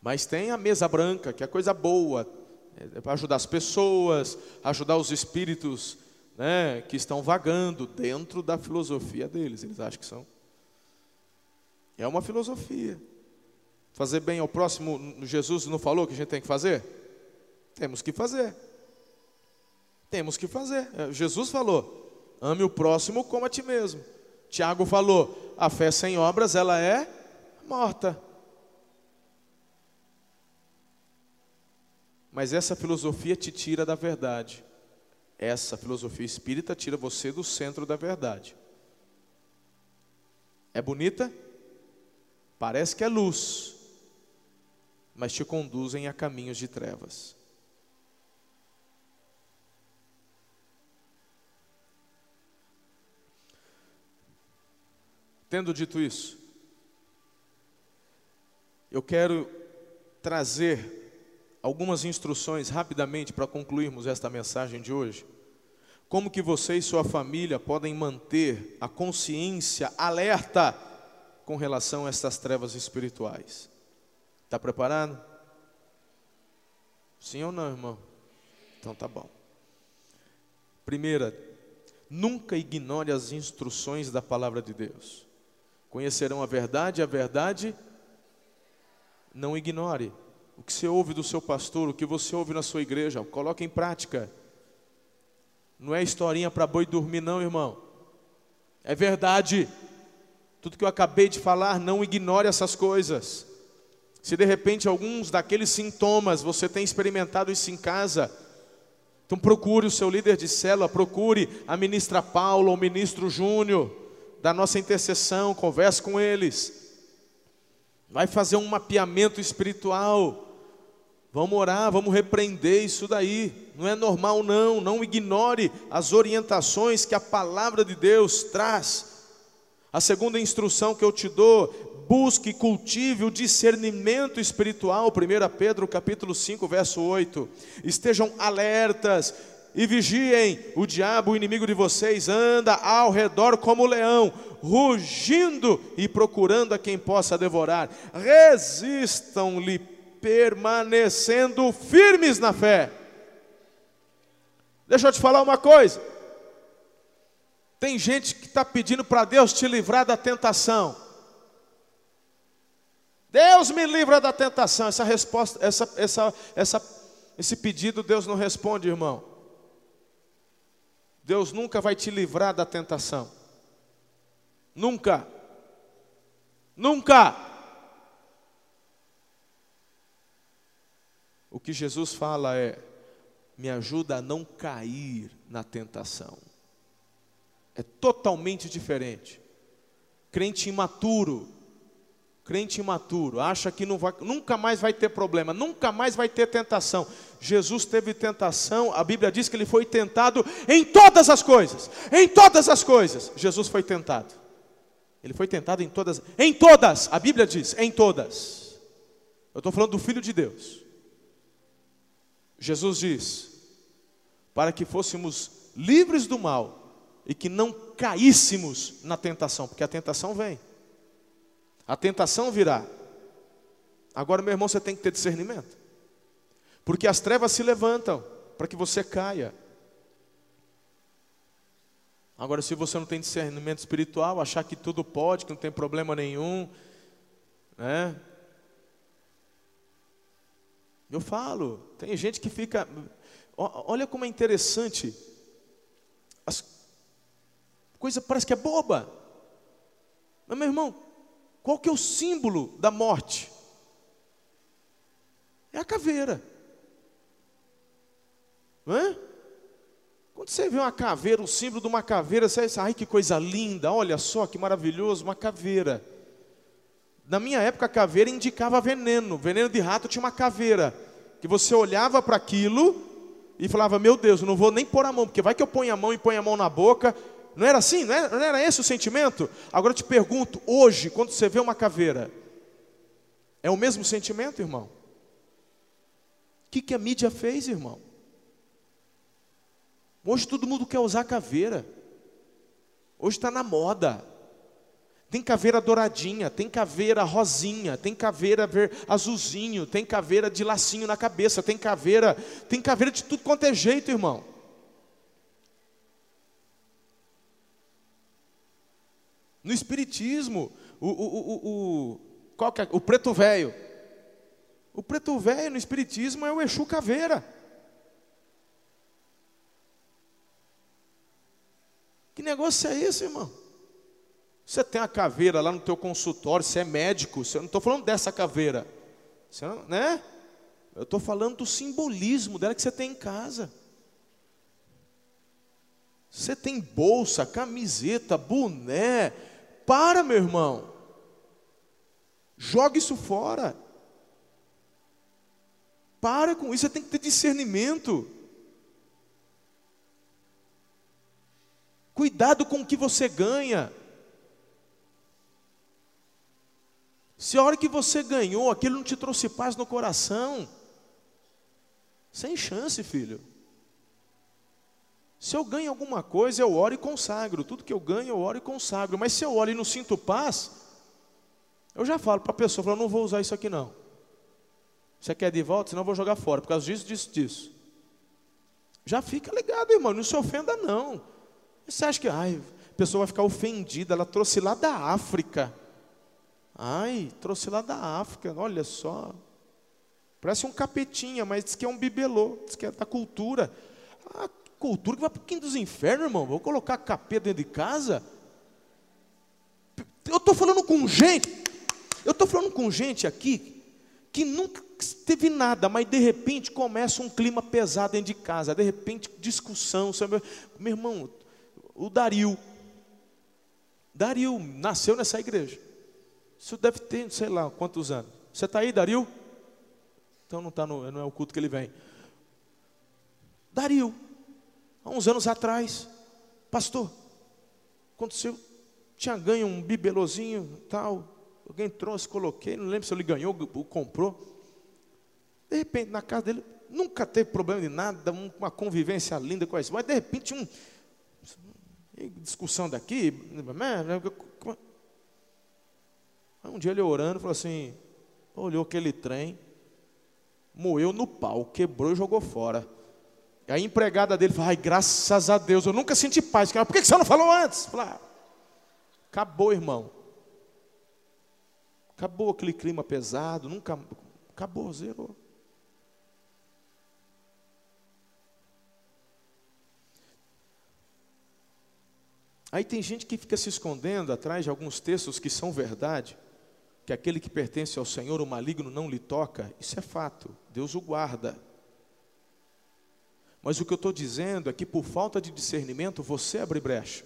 Mas tem a mesa branca, que é coisa boa, é para ajudar as pessoas, ajudar os espíritos né, que estão vagando dentro da filosofia deles, eles acham que são. É uma filosofia. Fazer bem ao próximo, Jesus não falou que a gente tem que fazer? Temos que fazer. Temos que fazer. É, Jesus falou: ame o próximo como a ti mesmo. Tiago falou: a fé sem obras ela é morta. Mas essa filosofia te tira da verdade. Essa filosofia espírita tira você do centro da verdade. É bonita? Parece que é luz, mas te conduzem a caminhos de trevas. Tendo dito isso, eu quero trazer algumas instruções rapidamente para concluirmos esta mensagem de hoje. Como que você e sua família podem manter a consciência alerta com relação a estas trevas espirituais. Está preparado? Sim ou não, irmão? Então tá bom. Primeira, nunca ignore as instruções da palavra de Deus. Conhecerão a verdade, a verdade não ignore. O que você ouve do seu pastor, o que você ouve na sua igreja, coloque em prática. Não é historinha para boi dormir, não, irmão. É verdade. Tudo que eu acabei de falar, não ignore essas coisas. Se de repente alguns daqueles sintomas você tem experimentado isso em casa, então procure o seu líder de célula, procure a ministra Paula ou o ministro Júnior da nossa intercessão, converse com eles. Vai fazer um mapeamento espiritual. Vamos orar, vamos repreender isso daí. Não é normal não, não ignore as orientações que a palavra de Deus traz. A segunda instrução que eu te dou, busque e cultive o discernimento espiritual, 1 Pedro capítulo 5, verso 8. Estejam alertas e vigiem, o diabo, o inimigo de vocês, anda ao redor como leão, rugindo e procurando a quem possa devorar. Resistam-lhe, permanecendo firmes na fé. Deixa eu te falar uma coisa. Tem gente que está pedindo para Deus te livrar da tentação. Deus me livra da tentação. Essa resposta, essa, essa, essa, esse pedido Deus não responde, irmão. Deus nunca vai te livrar da tentação. Nunca. Nunca. O que Jesus fala é: me ajuda a não cair na tentação. É totalmente diferente. Crente imaturo Crente imaturo, acha que vai, nunca mais vai ter problema, nunca mais vai ter tentação. Jesus teve tentação, a Bíblia diz que ele foi tentado em todas as coisas, em todas as coisas. Jesus foi tentado. Ele foi tentado em todas, em todas, a Bíblia diz, em todas. Eu estou falando do Filho de Deus. Jesus diz: para que fôssemos livres do mal e que não caíssemos na tentação, porque a tentação vem. A tentação virá. Agora, meu irmão, você tem que ter discernimento. Porque as trevas se levantam para que você caia. Agora, se você não tem discernimento espiritual, achar que tudo pode, que não tem problema nenhum, né? Eu falo, tem gente que fica. Olha como é interessante. As coisa parece que é boba. Mas, meu irmão, qual que é o símbolo da morte? É a caveira. Não? Quando você vê uma caveira, o símbolo de uma caveira, você diz, ai que coisa linda, olha só que maravilhoso, uma caveira. Na minha época, a caveira indicava veneno, veneno de rato tinha uma caveira, que você olhava para aquilo e falava, meu Deus, eu não vou nem pôr a mão, porque vai que eu ponho a mão e ponho a mão na boca, não era assim? Não era, não era esse o sentimento? Agora eu te pergunto, hoje, quando você vê uma caveira, é o mesmo sentimento, irmão? O que, que a mídia fez, irmão? Hoje todo mundo quer usar caveira. Hoje está na moda. Tem caveira douradinha, tem caveira rosinha, tem caveira azulzinho, tem caveira de lacinho na cabeça, tem caveira, tem caveira de tudo quanto é jeito, irmão. No Espiritismo, o, o, o, o, é? o preto velho. O preto velho no Espiritismo é o Exu Caveira. Que negócio é esse, irmão? Você tem a caveira lá no teu consultório, você é médico, você, eu não estou falando dessa caveira, você né? Eu estou falando do simbolismo dela que você tem em casa. Você tem bolsa, camiseta, boné, para, meu irmão. Joga isso fora. Para com isso, você tem que ter discernimento. Cuidado com o que você ganha. Se a hora que você ganhou, aquilo não te trouxe paz no coração, sem chance, filho. Se eu ganho alguma coisa, eu oro e consagro. Tudo que eu ganho, eu oro e consagro. Mas se eu oro e não sinto paz, eu já falo para a pessoa, falo, não vou usar isso aqui não. Você quer de volta? Senão eu vou jogar fora, por causa disso, disso, disso. Já fica ligado, irmão, não se ofenda não. Você acha que ai, a pessoa vai ficar ofendida? Ela trouxe lá da África. Ai, trouxe lá da África, olha só. Parece um capetinha, mas diz que é um bibelô, diz que é da cultura. Ah, cultura que vai para o quinto dos infernos, irmão. Vou colocar capeta dentro de casa? Eu estou falando com gente, eu estou falando com gente aqui que nunca teve nada, mas de repente começa um clima pesado dentro de casa, de repente discussão. Sabe? Meu irmão, o Dario, Dario nasceu nessa igreja. Isso deve ter, sei lá, quantos anos. Você está aí, Dario? Então não, tá no, não é o culto que ele vem. Dario, há uns anos atrás, pastor, aconteceu, tinha ganho um bibelozinho tal, alguém trouxe, coloquei, não lembro se ele ganhou ou comprou. De repente, na casa dele, nunca teve problema de nada, uma convivência linda com a esposa, mas de repente, um, discussão daqui. Um dia ele orando, falou assim: olhou aquele trem, moeu no pau, quebrou e jogou fora. E a empregada dele falou: ai, graças a Deus, eu nunca senti paz. Por que você não falou antes? Falei, ah, acabou, irmão. Acabou aquele clima pesado, nunca. Acabou, zerou. Aí tem gente que fica se escondendo atrás de alguns textos que são verdade, que aquele que pertence ao Senhor, o maligno não lhe toca. Isso é fato, Deus o guarda. Mas o que eu estou dizendo é que por falta de discernimento você abre brecha.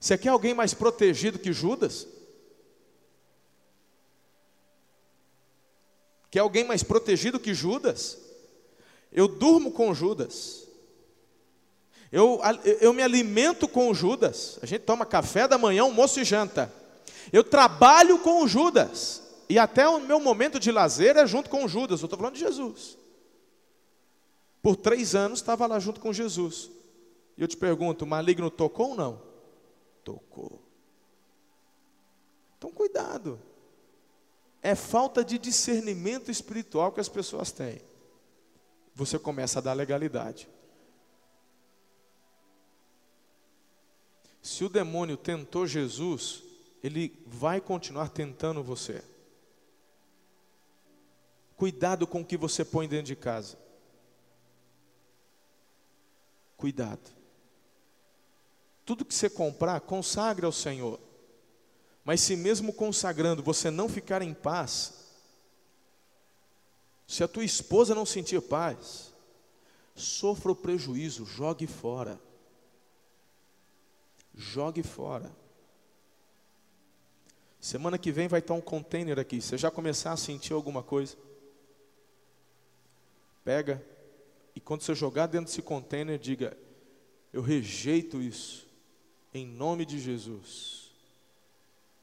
Você quer alguém mais protegido que Judas? Quer alguém mais protegido que Judas? Eu durmo com Judas. Eu, eu me alimento com Judas. A gente toma café da manhã, almoço e janta. Eu trabalho com Judas. E até o meu momento de lazer é junto com Judas. Eu estou falando de Jesus. Por três anos estava lá junto com Jesus. E eu te pergunto: o maligno tocou ou não? Tocou. Então, cuidado. É falta de discernimento espiritual que as pessoas têm. Você começa a dar legalidade. Se o demônio tentou Jesus, ele vai continuar tentando você. Cuidado com o que você põe dentro de casa. Cuidado. Tudo que você comprar, consagre ao Senhor. Mas se mesmo consagrando você não ficar em paz, se a tua esposa não sentir paz, sofra o prejuízo, jogue fora. Jogue fora. Semana que vem vai estar um container aqui. Você já começar a sentir alguma coisa? Pega e quando você jogar dentro desse container, diga: Eu rejeito isso, em nome de Jesus.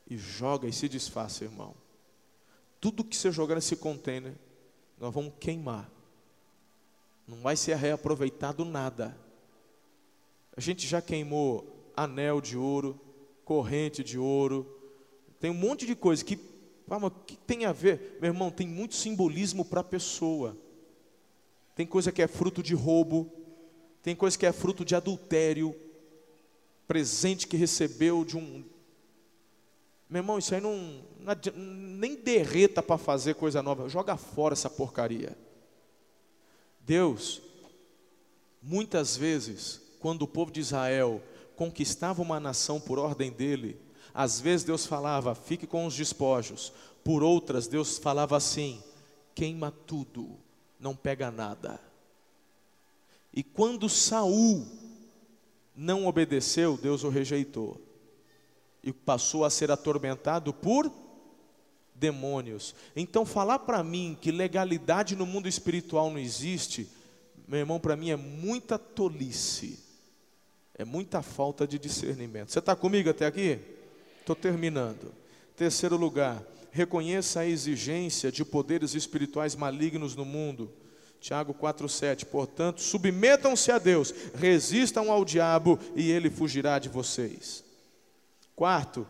E joga e se desfaça, irmão. Tudo que você jogar nesse container, nós vamos queimar. Não vai ser reaproveitado nada. A gente já queimou anel de ouro, corrente de ouro, tem um monte de coisa que, ah, que tem a ver, meu irmão, tem muito simbolismo para a pessoa. Tem coisa que é fruto de roubo, tem coisa que é fruto de adultério, presente que recebeu de um. Meu irmão, isso aí não, nem derreta para fazer coisa nova, joga fora essa porcaria. Deus, muitas vezes, quando o povo de Israel conquistava uma nação por ordem dele, às vezes Deus falava, fique com os despojos. Por outras, Deus falava assim: queima tudo, não pega nada. E quando Saul não obedeceu, Deus o rejeitou. E passou a ser atormentado por demônios. Então, falar para mim que legalidade no mundo espiritual não existe, meu irmão, para mim é muita tolice, é muita falta de discernimento. Você está comigo até aqui? Estou terminando. Terceiro lugar, reconheça a exigência de poderes espirituais malignos no mundo. Tiago 4,7. Portanto, submetam-se a Deus, resistam ao diabo e ele fugirá de vocês. Quarto,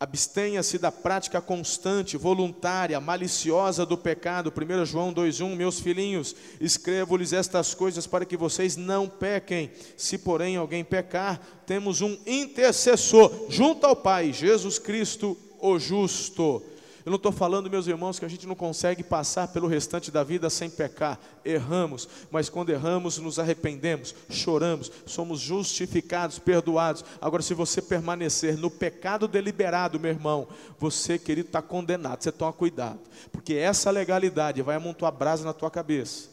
Abstenha-se da prática constante, voluntária, maliciosa do pecado. 1 João 2,1: Meus filhinhos, escrevo-lhes estas coisas para que vocês não pequem. Se, porém, alguém pecar, temos um intercessor junto ao Pai, Jesus Cristo, o justo. Eu não estou falando, meus irmãos, que a gente não consegue passar pelo restante da vida sem pecar. Erramos, mas quando erramos, nos arrependemos, choramos, somos justificados, perdoados. Agora, se você permanecer no pecado deliberado, meu irmão, você, querido, está condenado. Você toma cuidado, porque essa legalidade vai amontoar brasa na tua cabeça.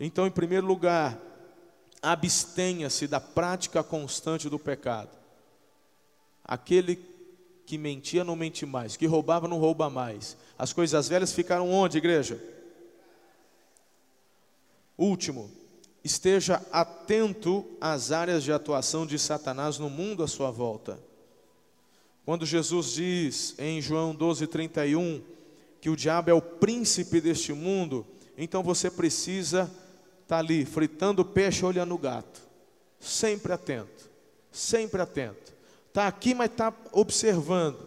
Então, em primeiro lugar, abstenha-se da prática constante do pecado. Aquele que mentia não mente mais, que roubava não rouba mais. As coisas velhas ficaram onde, igreja? Último, esteja atento às áreas de atuação de Satanás no mundo à sua volta. Quando Jesus diz em João 12:31 que o diabo é o príncipe deste mundo, então você precisa estar tá ali fritando peixe olhando o gato, sempre atento, sempre atento. Está aqui, mas está observando.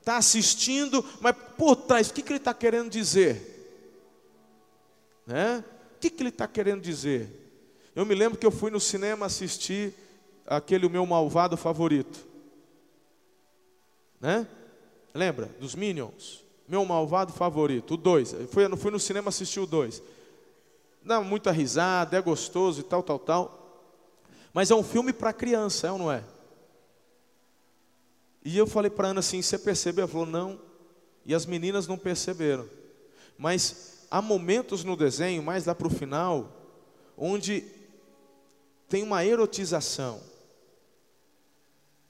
Está assistindo, mas por trás, o que, que ele está querendo dizer? Né? O que, que ele está querendo dizer? Eu me lembro que eu fui no cinema assistir aquele meu malvado favorito. Né? Lembra? Dos Minions. Meu malvado favorito, o 2. Eu fui, fui no cinema assistir o 2. Dá muita risada, é gostoso e tal, tal, tal. Mas é um filme para criança, é ou não é? E eu falei para Ana assim: você percebeu? Ela falou: não. E as meninas não perceberam. Mas há momentos no desenho, mais lá para o final, onde tem uma erotização.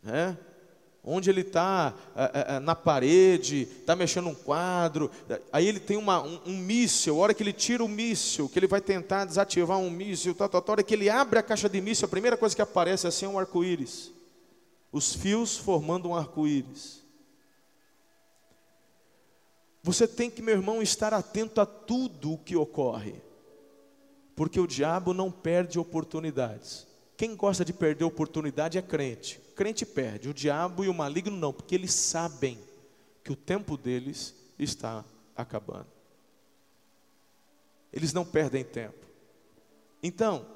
Né? Onde ele está é, é, é, na parede, está mexendo um quadro, aí ele tem uma, um, um míssil, a hora que ele tira o míssil, que ele vai tentar desativar um míssil, tal, tal, tal, a hora que ele abre a caixa de míssil, a primeira coisa que aparece assim é um arco-íris os fios formando um arco-íris. Você tem que, meu irmão, estar atento a tudo o que ocorre, porque o diabo não perde oportunidades. Quem gosta de perder oportunidade é crente. Crente perde, o diabo e o maligno não, porque eles sabem que o tempo deles está acabando. Eles não perdem tempo. Então,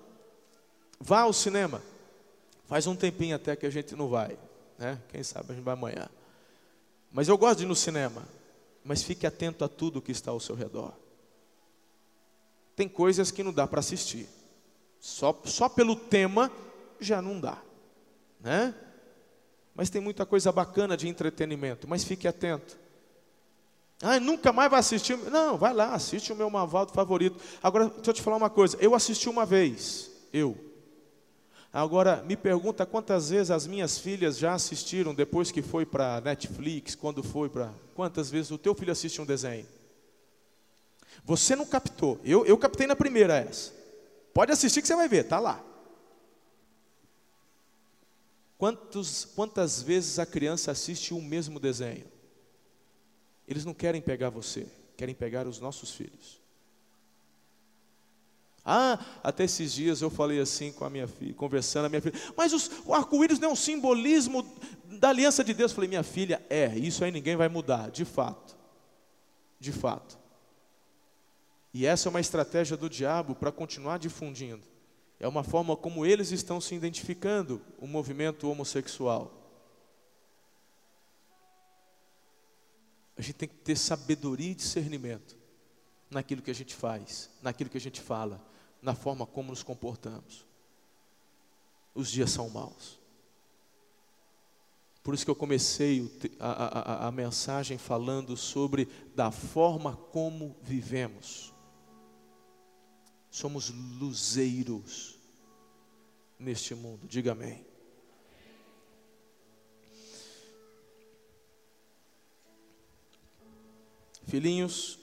vá ao cinema. Faz um tempinho até que a gente não vai, né? Quem sabe a gente vai amanhã. Mas eu gosto de ir no cinema, mas fique atento a tudo que está ao seu redor. Tem coisas que não dá para assistir. Só, só pelo tema já não dá, né? Mas tem muita coisa bacana de entretenimento, mas fique atento. Ah, nunca mais vai assistir. Não, vai lá, assiste o meu Mavaldo favorito. Agora, deixa eu te falar uma coisa. Eu assisti uma vez, eu. Agora, me pergunta quantas vezes as minhas filhas já assistiram depois que foi para Netflix, quando foi para. Quantas vezes o teu filho assiste um desenho? Você não captou. Eu, eu captei na primeira essa. Pode assistir que você vai ver, tá lá. Quantos, quantas vezes a criança assiste o mesmo desenho? Eles não querem pegar você, querem pegar os nossos filhos. Ah, até esses dias eu falei assim com a minha filha, conversando a minha filha, mas os, o arco-íris não é um simbolismo da aliança de Deus. Eu falei, minha filha, é, isso aí ninguém vai mudar, de fato. De fato. E essa é uma estratégia do diabo para continuar difundindo. É uma forma como eles estão se identificando, o movimento homossexual. A gente tem que ter sabedoria e discernimento naquilo que a gente faz, naquilo que a gente fala, na forma como nos comportamos. Os dias são maus. Por isso que eu comecei a, a, a, mensagem falando sobre da forma como vivemos. Somos luzeiros neste mundo, diga amém. Filhinhos,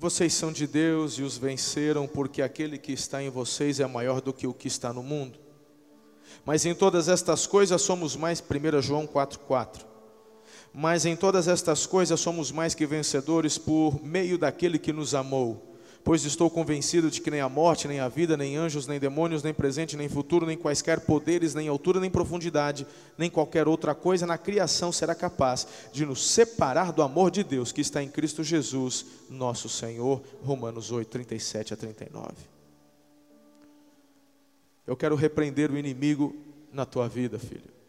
vocês são de Deus e os venceram, porque aquele que está em vocês é maior do que o que está no mundo. Mas em todas estas coisas somos mais, 1 João 4,4. Mas em todas estas coisas somos mais que vencedores por meio daquele que nos amou. Pois estou convencido de que nem a morte, nem a vida, nem anjos, nem demônios, nem presente, nem futuro, nem quaisquer poderes, nem altura, nem profundidade, nem qualquer outra coisa na criação será capaz de nos separar do amor de Deus que está em Cristo Jesus, nosso Senhor. Romanos 8, 37 a 39. Eu quero repreender o inimigo na tua vida, filho.